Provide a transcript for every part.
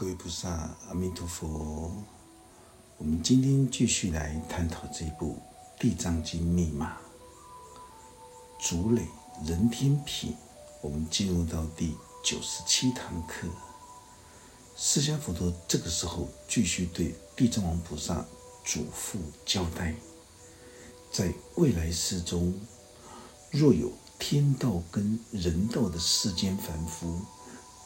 各位菩萨，阿弥陀佛。我们今天继续来探讨这部《地藏经》密码，竹垒人天品。我们进入到第九十七堂课。释迦佛陀这个时候继续对地藏王菩萨嘱咐交代：在未来世中，若有天道跟人道的世间凡夫，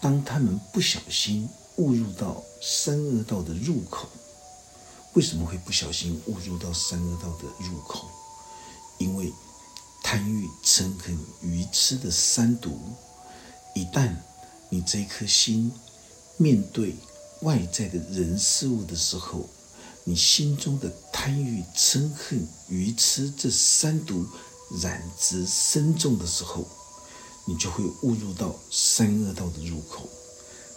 当他们不小心，误入到三恶道的入口，为什么会不小心误入到三恶道的入口？因为贪欲、嗔恨、愚痴的三毒，一旦你这颗心面对外在的人事物的时候，你心中的贪欲、嗔恨、愚痴这三毒染之深重的时候，你就会误入到三恶道的入口。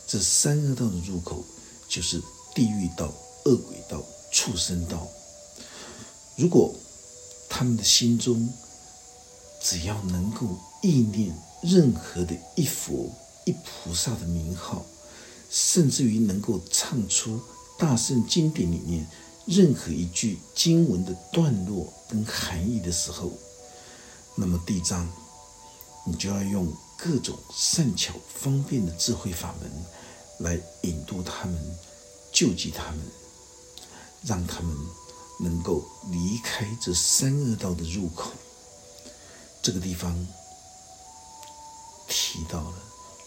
这三恶道的入口，就是地狱道、恶鬼道、畜生道。如果他们的心中只要能够意念任何的一佛、一菩萨的名号，甚至于能够唱出大圣经典里面任何一句经文的段落跟含义的时候，那么地藏，你就要用。各种善巧方便的智慧法门，来引渡他们，救济他们，让他们能够离开这三恶道的入口。这个地方提到了，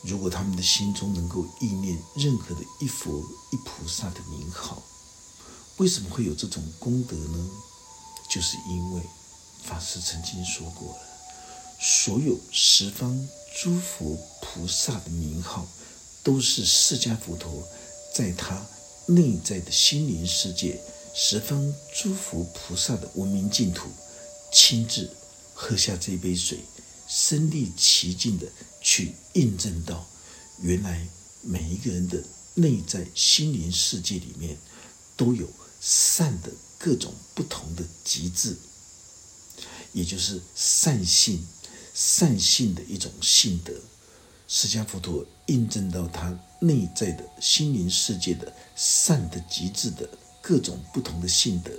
如果他们的心中能够意念任何的一佛一菩萨的名号，为什么会有这种功德呢？就是因为法师曾经说过了，所有十方。诸佛菩萨的名号，都是释迦佛陀在他内在的心灵世界，十方诸佛菩萨的文明净土，亲自喝下这杯水，身历其境的去印证到，原来每一个人的内在心灵世界里面，都有善的各种不同的极致，也就是善性。善性的一种性德，释迦佛陀印证到他内在的心灵世界的善的极致的各种不同的性德，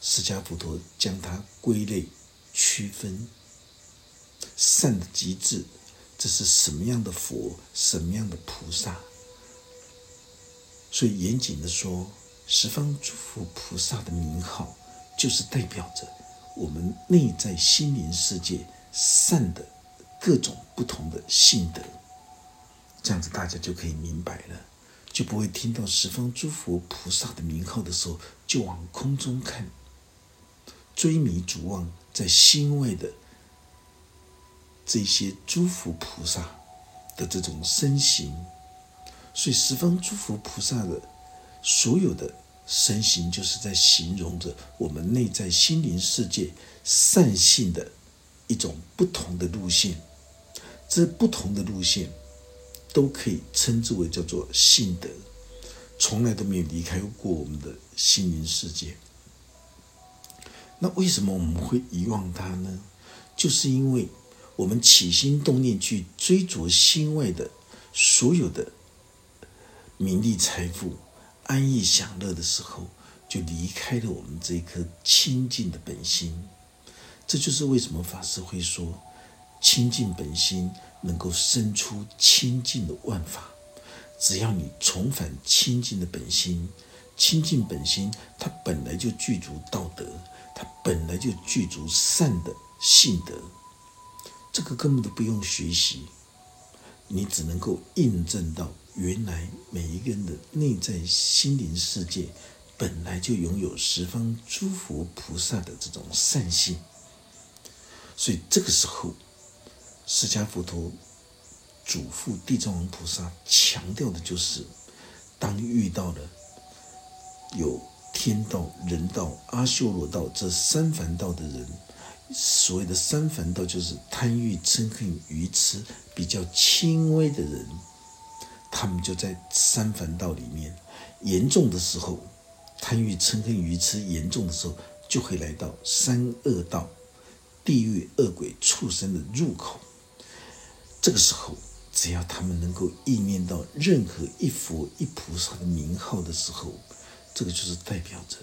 释迦佛陀将它归类区分。善的极致，这是什么样的佛，什么样的菩萨？所以严谨的说，十方诸佛菩萨的名号，就是代表着我们内在心灵世界。善的各种不同的性德，这样子大家就可以明白了，就不会听到十方诸佛菩萨的名号的时候，就往空中看，追迷逐望在心外的这些诸佛菩萨的这种身形，所以十方诸佛菩萨的所有的身形，就是在形容着我们内在心灵世界善性的。一种不同的路线，这不同的路线都可以称之为叫做性德，从来都没有离开过我们的心灵世界。那为什么我们会遗忘它呢？就是因为我们起心动念去追逐心外的所有的名利财富、安逸享乐的时候，就离开了我们这颗清净的本心。这就是为什么法师会说，清净本心能够生出清净的万法。只要你重返清净的本心，清净本心它本来就具足道德，它本来就具足善的性德，这个根本都不用学习，你只能够印证到，原来每一个人的内在心灵世界本来就拥有十方诸佛菩萨的这种善性。所以这个时候，释迦佛陀嘱咐地藏王菩萨，强调的就是：当遇到了有天道、人道、阿修罗道这三凡道的人，所谓的三凡道就是贪欲、嗔恨、愚痴比较轻微的人，他们就在三凡道里面；严重的时候，贪欲、嗔恨、愚痴严重的时候，就会来到三恶道。地狱恶鬼畜生的入口，这个时候只要他们能够意念到任何一佛一菩萨的名号的时候，这个就是代表着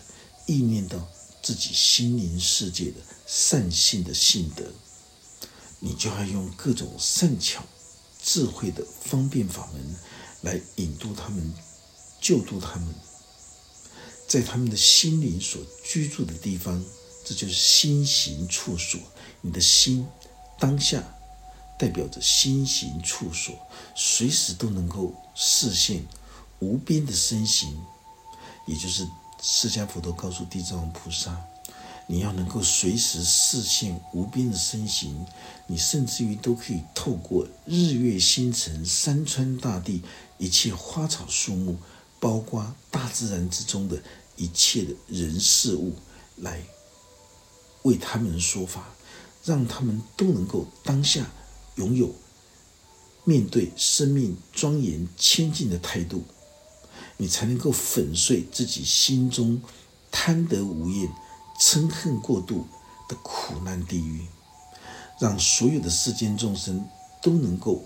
意念到自己心灵世界的善性的性德，你就要用各种善巧、智慧的方便法门来引渡他们、救度他们，在他们的心灵所居住的地方，这就是心行处所。你的心当下。代表着心行处所，随时都能够视现无边的身形，也就是释迦佛陀告诉地藏王菩萨，你要能够随时视现无边的身形，你甚至于都可以透过日月星辰、山川大地、一切花草树木，包括大自然之中的一切的人事物，来为他们说法，让他们都能够当下。拥有面对生命庄严谦敬的态度，你才能够粉碎自己心中贪得无厌、嗔恨过度的苦难地狱，让所有的世间众生都能够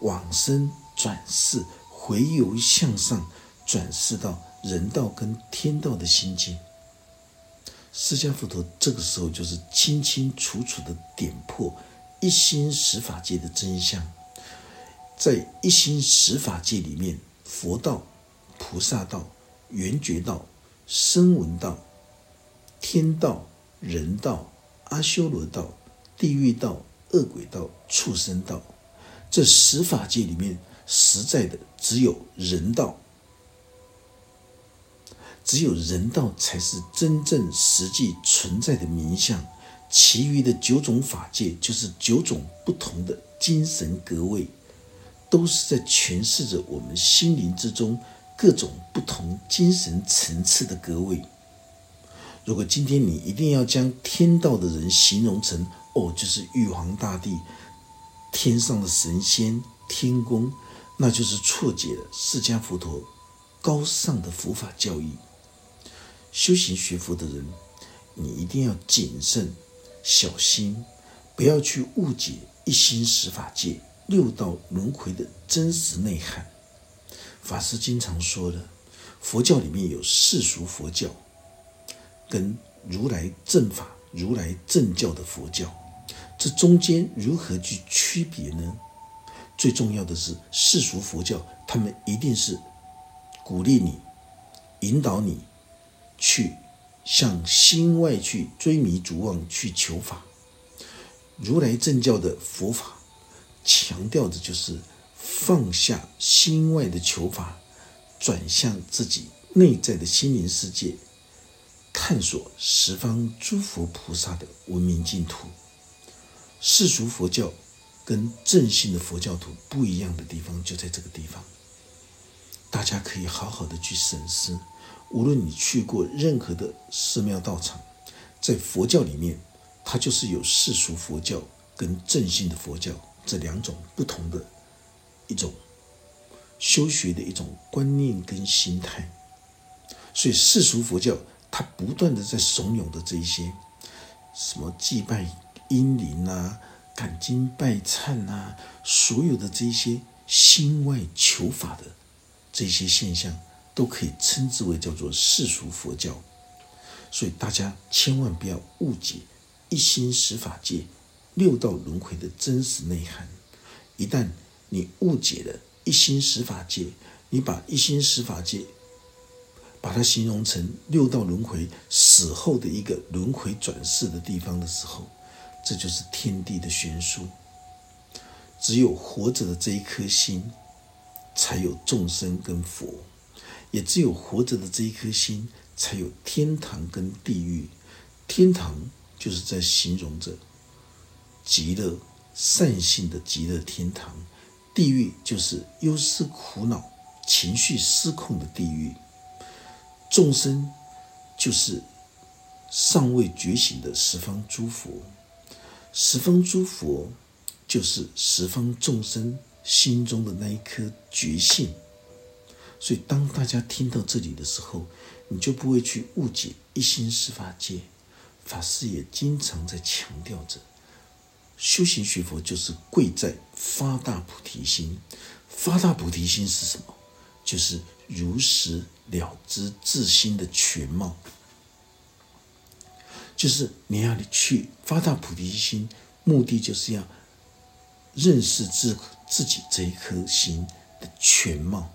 往生转世、回游向上、转世到人道跟天道的心境。释迦佛陀这个时候就是清清楚楚的点破。一心十法界的真相，在一心十法界里面，佛道、菩萨道、圆觉道、声闻道、天道、人道、阿修罗道、地狱道、恶鬼道、畜生道，这十法界里面，实在的只有人道，只有人道才是真正实际存在的名相。其余的九种法界，就是九种不同的精神格位，都是在诠释着我们心灵之中各种不同精神层次的格位。如果今天你一定要将天道的人形容成哦，就是玉皇大帝、天上的神仙、天宫，那就是错解了释迦佛陀高尚的佛法教义。修行学佛的人，你一定要谨慎。小心，不要去误解一心十法界六道轮回的真实内涵。法师经常说的，佛教里面有世俗佛教，跟如来正法、如来正教的佛教，这中间如何去区别呢？最重要的是世俗佛教，他们一定是鼓励你、引导你去。向心外去追迷逐妄去求法，如来正教的佛法强调的就是放下心外的求法，转向自己内在的心灵世界，探索十方诸佛菩萨的文明净土。世俗佛教跟正信的佛教徒不一样的地方就在这个地方，大家可以好好的去审视。无论你去过任何的寺庙道场，在佛教里面，它就是有世俗佛教跟正信的佛教这两种不同的一种修学的一种观念跟心态。所以世俗佛教它不断的在怂恿的这一些什么祭拜阴灵啊、感经拜忏啊，所有的这些心外求法的这些现象。都可以称之为叫做世俗佛教，所以大家千万不要误解一心十法界六道轮回的真实内涵。一旦你误解了一心十法界，你把一心十法界把它形容成六道轮回死后的一个轮回转世的地方的时候，这就是天地的悬殊。只有活着的这一颗心，才有众生跟佛。也只有活着的这一颗心，才有天堂跟地狱。天堂就是在形容着极乐善性的极乐天堂，地狱就是忧思苦恼、情绪失控的地狱。众生就是尚未觉醒的十方诸佛，十方诸佛就是十方众生心中的那一颗觉性。所以，当大家听到这里的时候，你就不会去误解一心十法界。法师也经常在强调着，修行学佛就是贵在发大菩提心。发大菩提心是什么？就是如实了知自心的全貌。就是你要你去发大菩提心，目的就是要认识自自己这一颗心的全貌。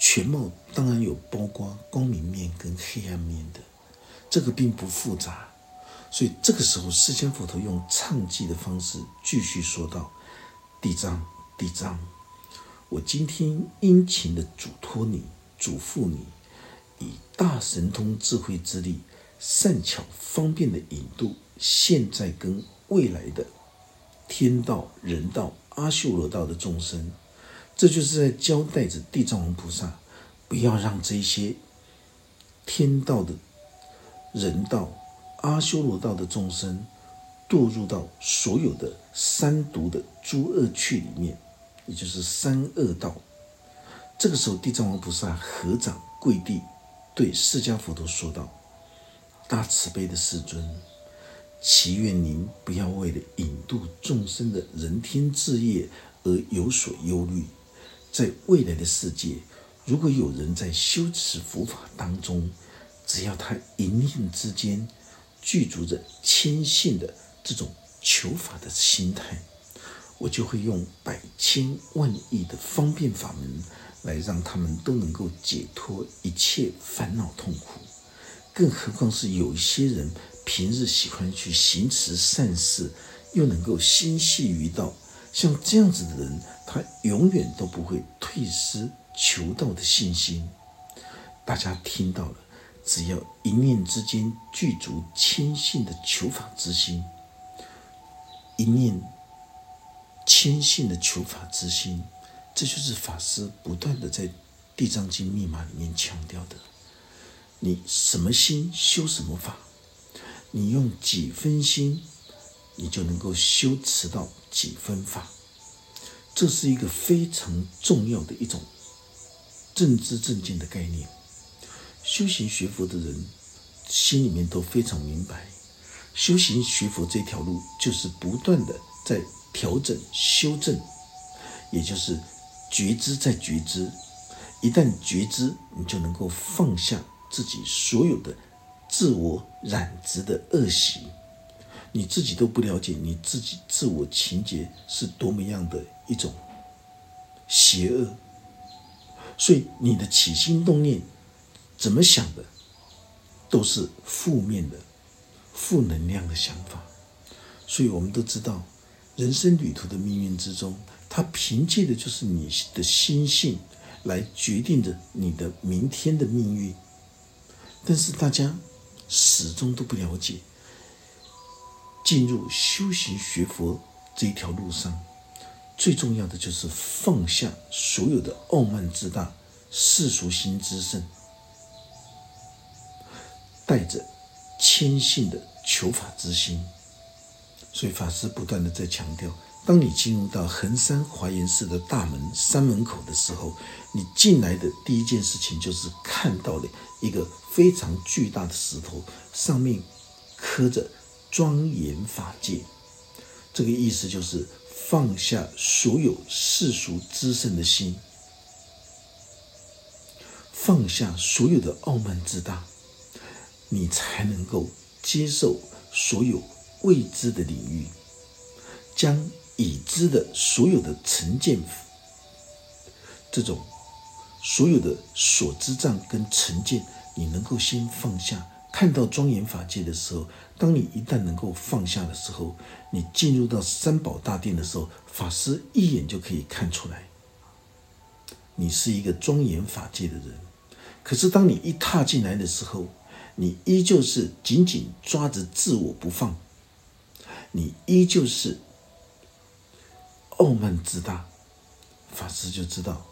全貌当然有包括光明面跟黑暗面的，这个并不复杂。所以这个时候，释迦佛陀用唱记的方式继续说道：“地藏，地藏，我今天殷勤的嘱托你，嘱咐你，以大神通智慧之力，善巧方便的引渡现在跟未来的天道、人道、阿修罗道的众生。这就是在交代着地藏王菩萨，不要让这些天道的人道。”阿修罗道的众生堕入到所有的三毒的诸恶趣里面，也就是三恶道。这个时候，地藏王菩萨合掌跪地，对释迦佛陀说道：“大慈悲的世尊，祈愿您不要为了引渡众生的人天志业而有所忧虑。在未来的世界，如果有人在修持佛法当中，只要他一念之间。”具足着谦信的这种求法的心态，我就会用百千万亿的方便法门，来让他们都能够解脱一切烦恼痛苦。更何况是有一些人平日喜欢去行持善事，又能够心系于道，像这样子的人，他永远都不会退失求道的信心。大家听到了。只要一念之间具足谦信的求法之心，一念谦信的求法之心，这就是法师不断的在《地藏经》密码里面强调的：你什么心修什么法，你用几分心，你就能够修持到几分法。这是一个非常重要的一种正知正见的概念。修行学佛的人心里面都非常明白，修行学佛这条路就是不断的在调整、修正，也就是觉知在觉知。一旦觉知，你就能够放下自己所有的自我染执的恶习，你自己都不了解你自己自我情结是多么样的一种邪恶，所以你的起心动念。怎么想的，都是负面的、负能量的想法。所以，我们都知道，人生旅途的命运之中，它凭借的就是你的心性来决定着你的明天的命运。但是，大家始终都不了解，进入修行学佛这一条路上，最重要的就是放下所有的傲慢自大、世俗心之盛。带着谦信的求法之心，所以法师不断的在强调：当你进入到衡山华严寺的大门山门口的时候，你进来的第一件事情就是看到了一个非常巨大的石头，上面刻着“庄严法界”。这个意思就是放下所有世俗之盛的心，放下所有的傲慢自大。你才能够接受所有未知的领域，将已知的所有的成见，这种所有的所知障跟成见，你能够先放下。看到庄严法界的时候，当你一旦能够放下的时候，你进入到三宝大殿的时候，法师一眼就可以看出来，你是一个庄严法界的人。可是当你一踏进来的时候，你依旧是紧紧抓着自我不放，你依旧是傲慢自大。法师就知道，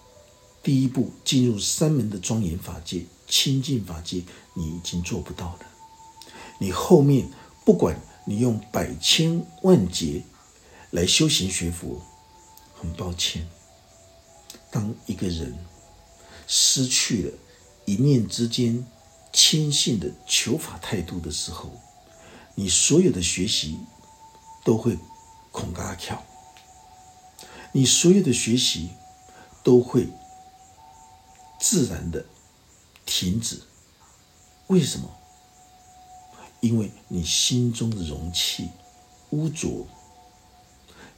第一步进入三门的庄严法界、清净法界，你已经做不到了。你后面不管你用百千万劫来修行学佛，很抱歉，当一个人失去了一念之间。谦信的求法态度的时候，你所有的学习都会恐嘎跳，你所有的学习都会自然的停止。为什么？因为你心中的容器污浊，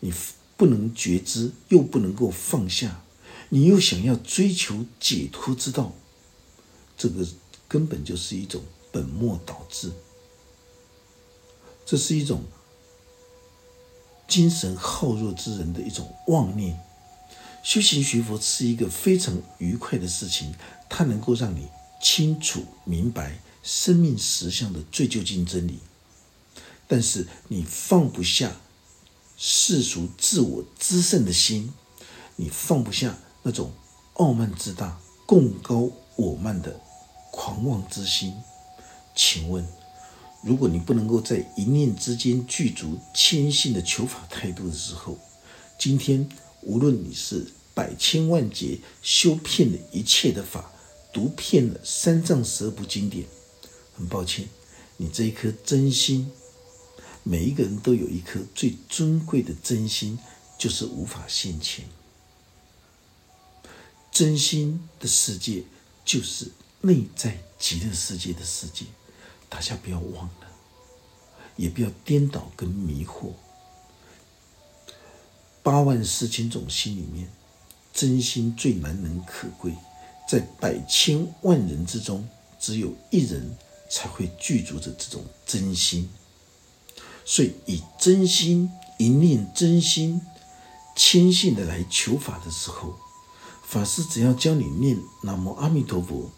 你不能觉知，又不能够放下，你又想要追求解脱之道，这个根本就是一种本末倒置，这是一种精神耗弱之人的一种妄念。修行学佛是一个非常愉快的事情，它能够让你清楚明白。生命实相的最究竟真理，但是你放不下世俗自我之胜的心，你放不下那种傲慢自大、共高我慢的狂妄之心。请问，如果你不能够在一念之间具足谦信的求法态度的时候，今天无论你是百千万劫修遍了一切的法，读遍了三藏十二部经典。很抱歉，你这一颗真心，每一个人都有一颗最尊贵的真心，就是无法现前。真心的世界就是内在极乐世界的世界，大家不要忘了，也不要颠倒跟迷惑。八万四千种心里面，真心最难能可贵，在百千万人之中，只有一人。才会具足着这种真心，所以以真心一念真心谦信的来求法的时候，法师只要教你念南无阿弥陀佛，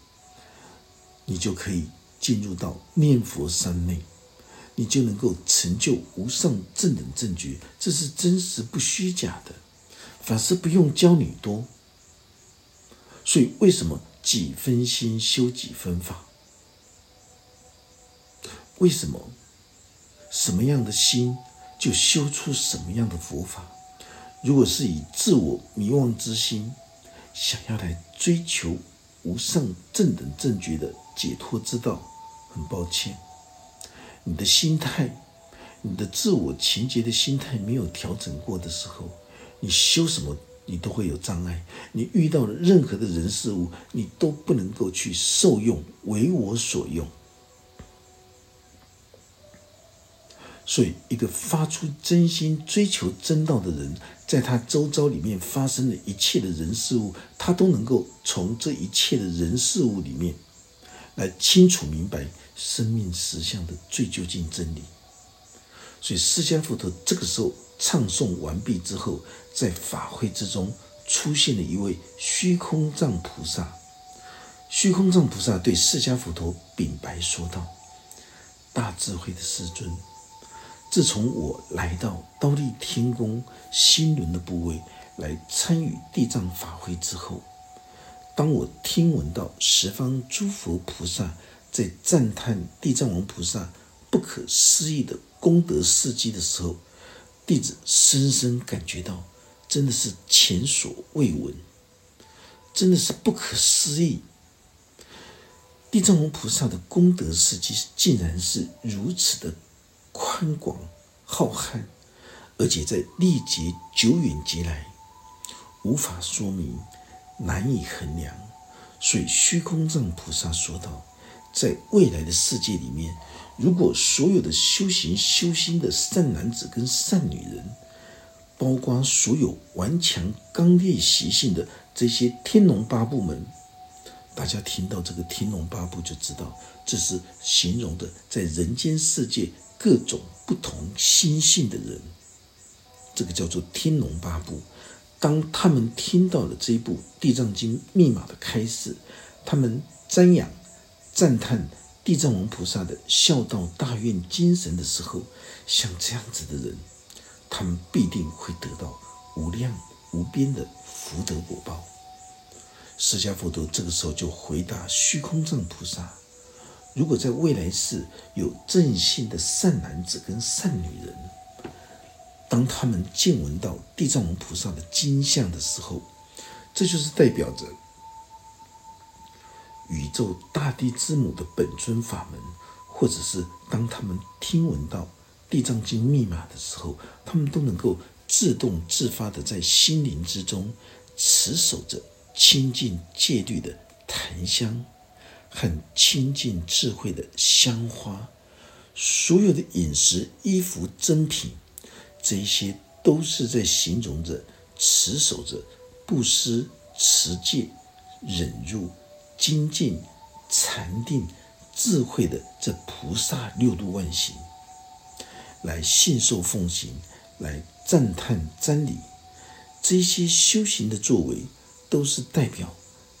你就可以进入到念佛三昧，你就能够成就无上正等正觉，这是真实不虚假的。法师不用教你多，所以为什么几分心修几分法？为什么什么样的心就修出什么样的佛法？如果是以自我迷惘之心，想要来追求无上正等正觉的解脱之道，很抱歉，你的心态，你的自我情结的心态没有调整过的时候，你修什么你都会有障碍。你遇到了任何的人事物，你都不能够去受用，为我所用。所以，一个发出真心追求真道的人，在他周遭里面发生的一切的人事物，他都能够从这一切的人事物里面，来清楚明白生命实相的最究竟真理。所以，释迦佛陀这个时候唱诵完毕之后，在法会之中出现了一位虚空藏菩萨。虚空藏菩萨对释迦佛陀禀白说道：“大智慧的师尊。”自从我来到刀立天宫心轮的部位来参与地藏法会之后，当我听闻到十方诸佛菩萨在赞叹地藏王菩萨不可思议的功德事迹的时候，弟子深深感觉到，真的是前所未闻，真的是不可思议。地藏王菩萨的功德事迹竟然是如此的。宽广浩瀚，而且在历劫久远劫来，无法说明，难以衡量。所以虚空藏菩萨说道：“在未来的世界里面，如果所有的修行修心的善男子跟善女人，包括所有顽强刚烈习性的这些天龙八部们，大家听到这个天龙八部就知道，这是形容的在人间世界。”各种不同心性的人，这个叫做天龙八部。当他们听到了这一部《地藏经》密码的开示，他们瞻仰、赞叹地藏王菩萨的孝道大愿精神的时候，像这样子的人，他们必定会得到无量无边的福德果报。释迦佛陀这个时候就回答虚空藏菩萨。如果在未来世有正信的善男子跟善女人，当他们见闻到地藏王菩萨的金像的时候，这就是代表着宇宙大地之母的本尊法门；或者是当他们听闻到地藏经密码的时候，他们都能够自动自发的在心灵之中持守着清净戒律的檀香，很清净智慧的香花，所有的饮食、衣服、珍品，这一些都是在形容着持守着布施、持戒、忍辱、精进、禅定。智慧的这菩萨六度万行，来信受奉行，来赞叹真理，这些修行的作为，都是代表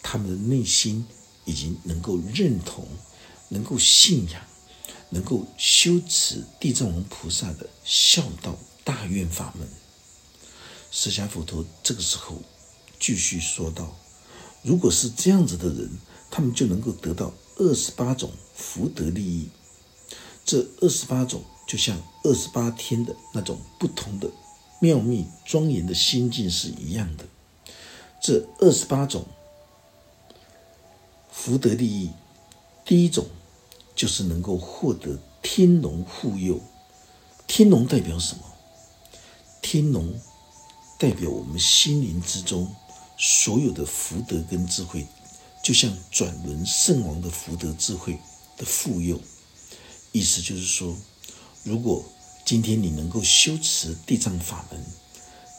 他们的内心已经能够认同，能够信仰，能够修持地藏王菩萨的孝道大愿法门。释迦佛陀这个时候继续说道：“如果是这样子的人，他们就能够得到。”二十八种福德利益，这二十八种就像二十八天的那种不同的妙密庄严的心境是一样的。这二十八种福德利益，第一种就是能够获得天龙护佑。天龙代表什么？天龙代表我们心灵之中所有的福德跟智慧。就像转轮圣王的福德智慧的富佑，意思就是说，如果今天你能够修持地藏法门、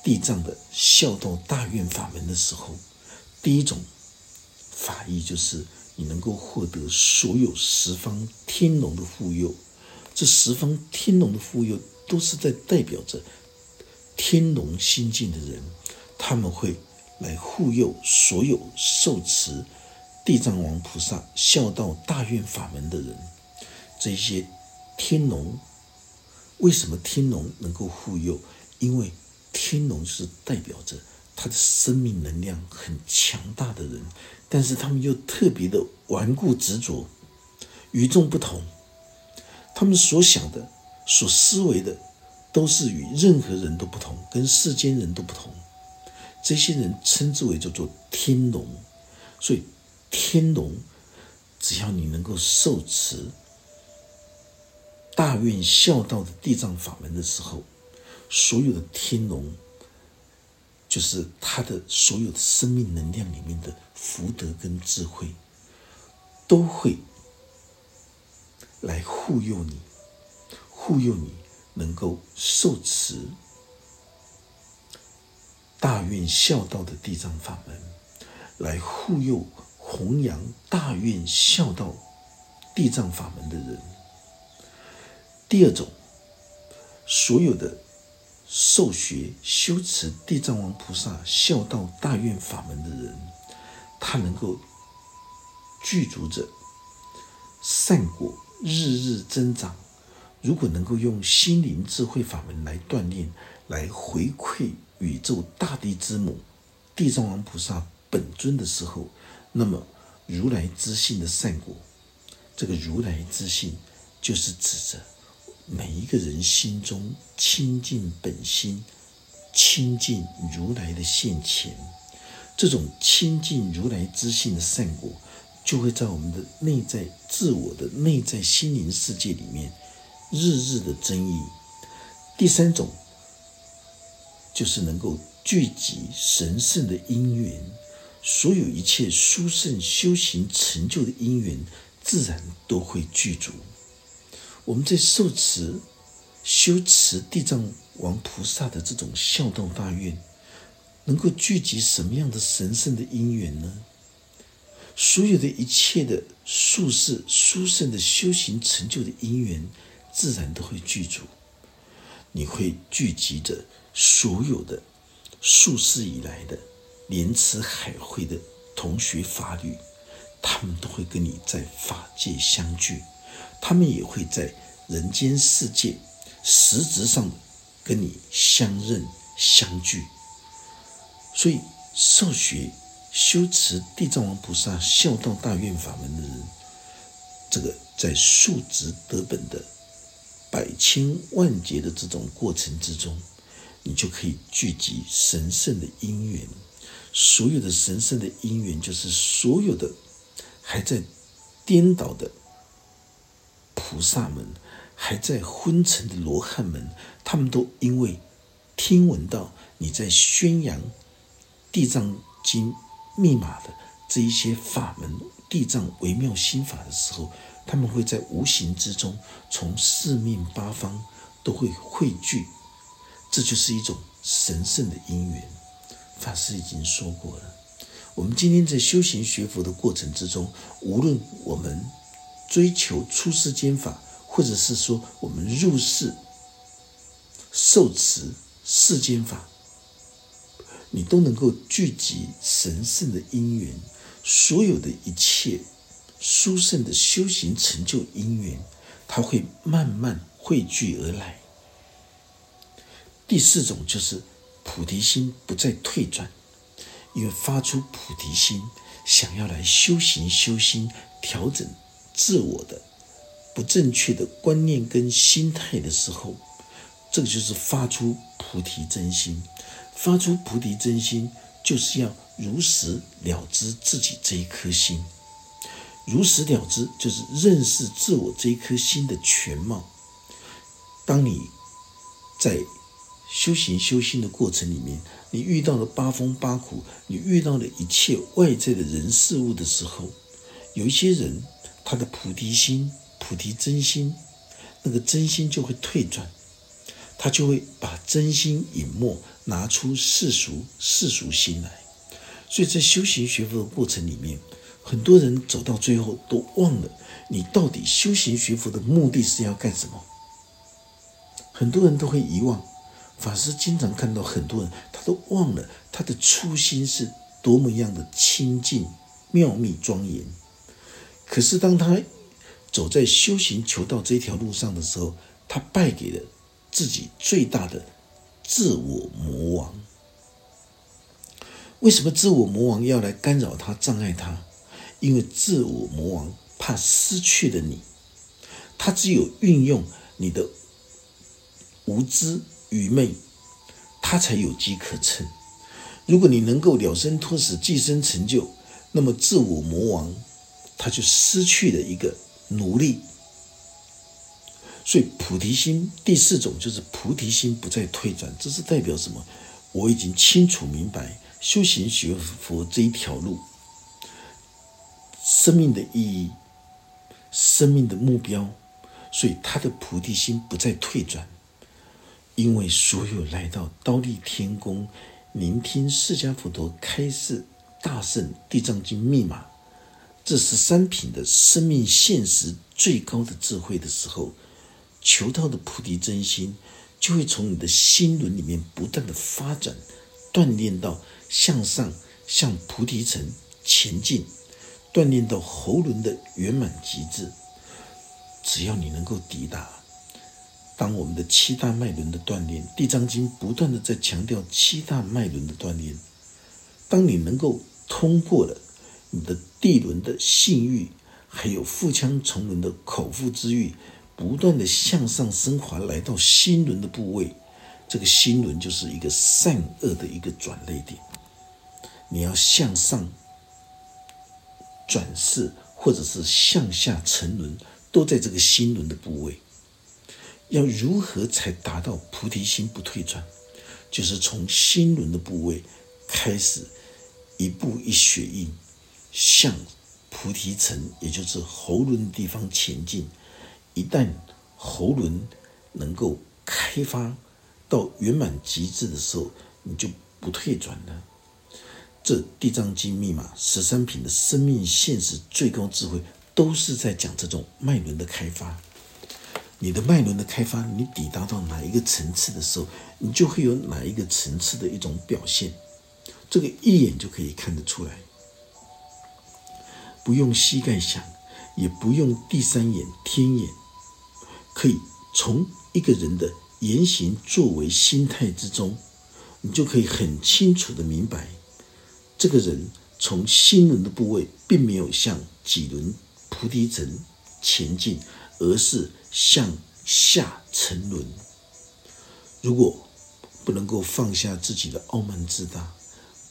地藏的孝道大愿法门的时候，第一种法意就是你能够获得所有十方天龙的护佑。这十方天龙的护佑都是在代表着天龙心境的人，他们会来护佑所有受持。地藏王菩萨孝道大愿法门的人，这些天龙，为什么天龙能够护佑？因为天龙是代表着他的生命能量很强大的人，但是他们又特别的顽固执着，与众不同。他们所想的、所思维的，都是与任何人都不同，跟世间人都不同。这些人称之为叫做天龙，所以。天龙，只要你能够受持大愿孝道的地藏法门的时候，所有的天龙，就是他的所有的生命能量里面的福德跟智慧，都会来护佑你，护佑你能够受持大愿孝道的地藏法门，来护佑。弘扬大愿孝道地藏法门的人，第二种，所有的受学修持地藏王菩萨孝道大愿法门的人，他能够具足着善果，日日增长。如果能够用心灵智慧法门来锻炼，来回馈宇宙大地之母地藏王菩萨本尊的时候。那么，如来之性的善果，这个如来之性，就是指着每一个人心中清净本心、清净如来的现前。这种清净如来之性的善果，就会在我们的内在自我的内在心灵世界里面，日日的增益。第三种，就是能够聚集神圣的因缘。所有一切殊胜修行成就的因缘，自然都会具足。我们在受持、修持地藏王菩萨的这种孝道大愿，能够聚集什么样的神圣的因缘呢？所有的一切的术士殊胜的修行成就的因缘，自然都会具足。你会聚集着所有的术士以来的。莲池海会的同学法律，他们都会跟你在法界相聚，他们也会在人间世界实质上跟你相认相聚。所以，受学修持地藏王菩萨孝道大愿法门的人，这个在数值得本的百千万劫的这种过程之中，你就可以聚集神圣的因缘。所有的神圣的因缘，就是所有的还在颠倒的菩萨们，还在昏沉的罗汉们，他们都因为听闻到你在宣扬地藏经密码的这一些法门、地藏微妙心法的时候，他们会在无形之中从四面八方都会汇聚，这就是一种神圣的因缘。法师已经说过了，我们今天在修行学佛的过程之中，无论我们追求出世间法，或者是说我们入世受持世间法，你都能够聚集神圣的因缘，所有的一切殊胜的修行成就因缘，它会慢慢汇聚而来。第四种就是。菩提心不再退转，因为发出菩提心，想要来修行、修心、调整自我的不正确的观念跟心态的时候，这个就是发出菩提真心。发出菩提真心，就是要如实了知自己这一颗心，如实了知就是认识自我这一颗心的全貌。当你在修行修心的过程里面，你遇到了八风八苦，你遇到了一切外在的人事物的时候，有一些人他的菩提心、菩提真心，那个真心就会退转，他就会把真心隐没，拿出世俗世俗心来。所以在修行学佛的过程里面，很多人走到最后都忘了，你到底修行学佛的目的是要干什么？很多人都会遗忘。法师经常看到很多人，他都忘了他的初心是多么样的清净、妙密、庄严。可是当他走在修行求道这条路上的时候，他败给了自己最大的自我魔王。为什么自我魔王要来干扰他、障碍他？因为自我魔王怕失去了你，他只有运用你的无知。愚昧，他才有机可乘。如果你能够了生脱死、寄生成就，那么自我魔王他就失去了一个奴隶。所以菩提心第四种就是菩提心不再退转，这是代表什么？我已经清楚明白修行学佛这一条路，生命的意义、生命的目标，所以他的菩提心不再退转。因为所有来到刀立天宫聆听释迦佛陀开示大圣地藏经密码，这十三品的生命现实最高的智慧的时候，求道的菩提真心就会从你的心轮里面不断的发展，锻炼到向上向菩提城前进，锻炼到喉轮的圆满极致。只要你能够抵达。当我们的七大脉轮的锻炼，《地藏经》不断的在强调七大脉轮的锻炼。当你能够通过了你的地轮的性欲，还有腹腔重轮的口腹之欲，不断的向上升华，来到心轮的部位，这个心轮就是一个善恶的一个转类点。你要向上转世，或者是向下沉沦，都在这个心轮的部位。要如何才达到菩提心不退转？就是从心轮的部位开始，一步一血印向菩提城，也就是喉轮的地方前进。一旦喉轮能够开发到圆满极致的时候，你就不退转了。这地藏经密码十三品的生命现实最高智慧，都是在讲这种脉轮的开发。你的脉轮的开发，你抵达到哪一个层次的时候，你就会有哪一个层次的一种表现，这个一眼就可以看得出来，不用膝盖想，也不用第三眼天眼，可以从一个人的言行作为、心态之中，你就可以很清楚的明白，这个人从心轮的部位，并没有向几轮菩提层前进，而是。向下沉沦。如果不能够放下自己的傲慢自大，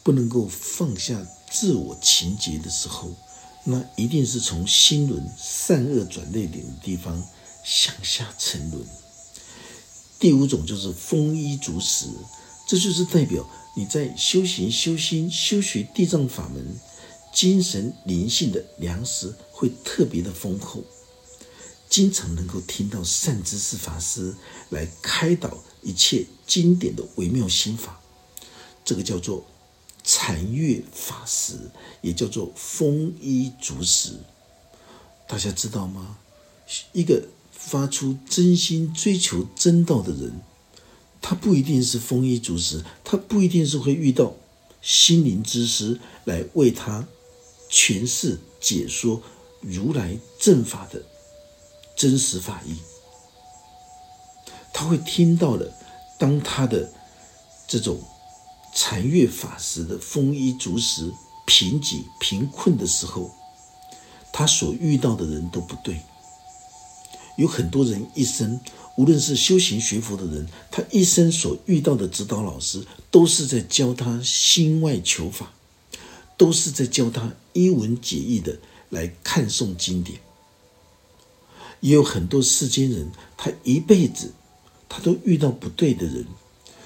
不能够放下自我情结的时候，那一定是从心轮善恶转捩点的地方向下沉沦。第五种就是丰衣足食，这就是代表你在修行、修心、修学地藏法门，精神灵性的粮食会特别的丰厚，经常能够听到善知识法师来开导一切经典的微妙心法，这个叫做禅悦法师，也叫做丰衣足食。大家知道吗？一个。发出真心追求真道的人，他不一定是丰衣足食，他不一定是会遇到心灵之师来为他诠释解说如来正法的真实法义。他会听到了，当他的这种禅悦法师的丰衣足食、贫瘠贫困的时候，他所遇到的人都不对。有很多人一生，无论是修行学佛的人，他一生所遇到的指导老师，都是在教他心外求法，都是在教他一文解义的来看诵经典。也有很多世间人，他一辈子他都遇到不对的人，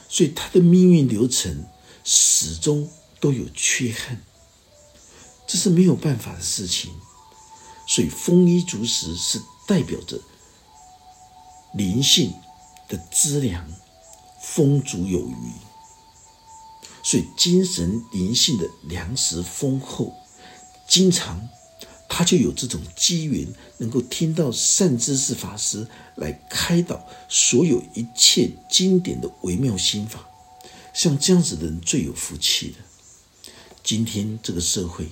所以他的命运流程始终都有缺憾，这是没有办法的事情。所以丰衣足食是代表着。灵性的资粮丰足有余，所以精神灵性的粮食丰厚，经常他就有这种机缘，能够听到善知识法师来开导所有一切经典的微妙心法。像这样子的人最有福气的。今天这个社会，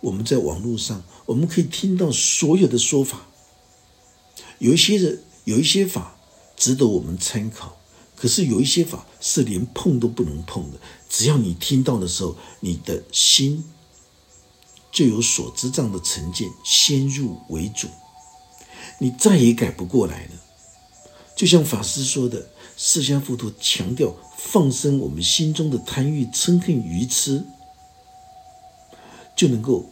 我们在网络上，我们可以听到所有的说法。有一些人有一些法值得我们参考，可是有一些法是连碰都不能碰的。只要你听到的时候，你的心就有所知障的成见先入为主，你再也改不过来了。就像法师说的，释迦佛陀强调放生我们心中的贪欲、嗔恨、愚痴，就能够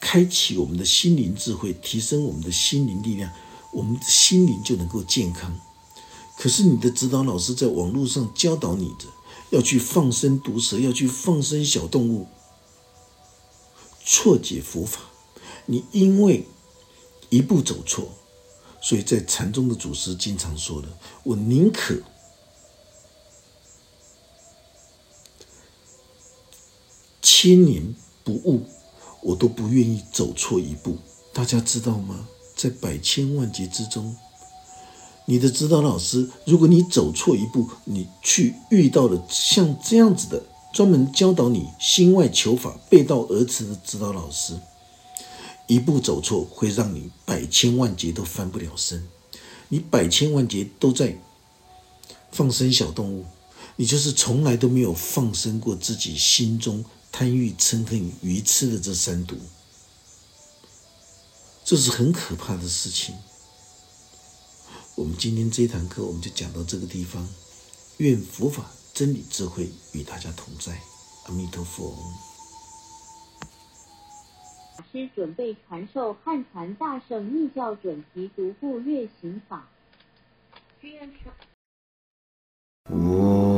开启我们的心灵智慧，提升我们的心灵力量。我们的心灵就能够健康。可是你的指导老师在网络上教导你的，要去放生毒蛇，要去放生小动物，错解佛法。你因为一步走错，所以在禅宗的祖师经常说的：“我宁可千年不悟，我都不愿意走错一步。”大家知道吗？在百千万劫之中，你的指导老师，如果你走错一步，你去遇到了像这样子的专门教导你心外求法、背道而驰的指导老师，一步走错会让你百千万劫都翻不了身。你百千万劫都在放生小动物，你就是从来都没有放生过自己心中贪欲、嗔恨、愚痴的这三毒。这是很可怕的事情。我们今天这一堂课，我们就讲到这个地方。愿佛法真理智慧与大家同在，阿弥陀佛。法师准备传授汉传大圣密教准提独步月行法。我。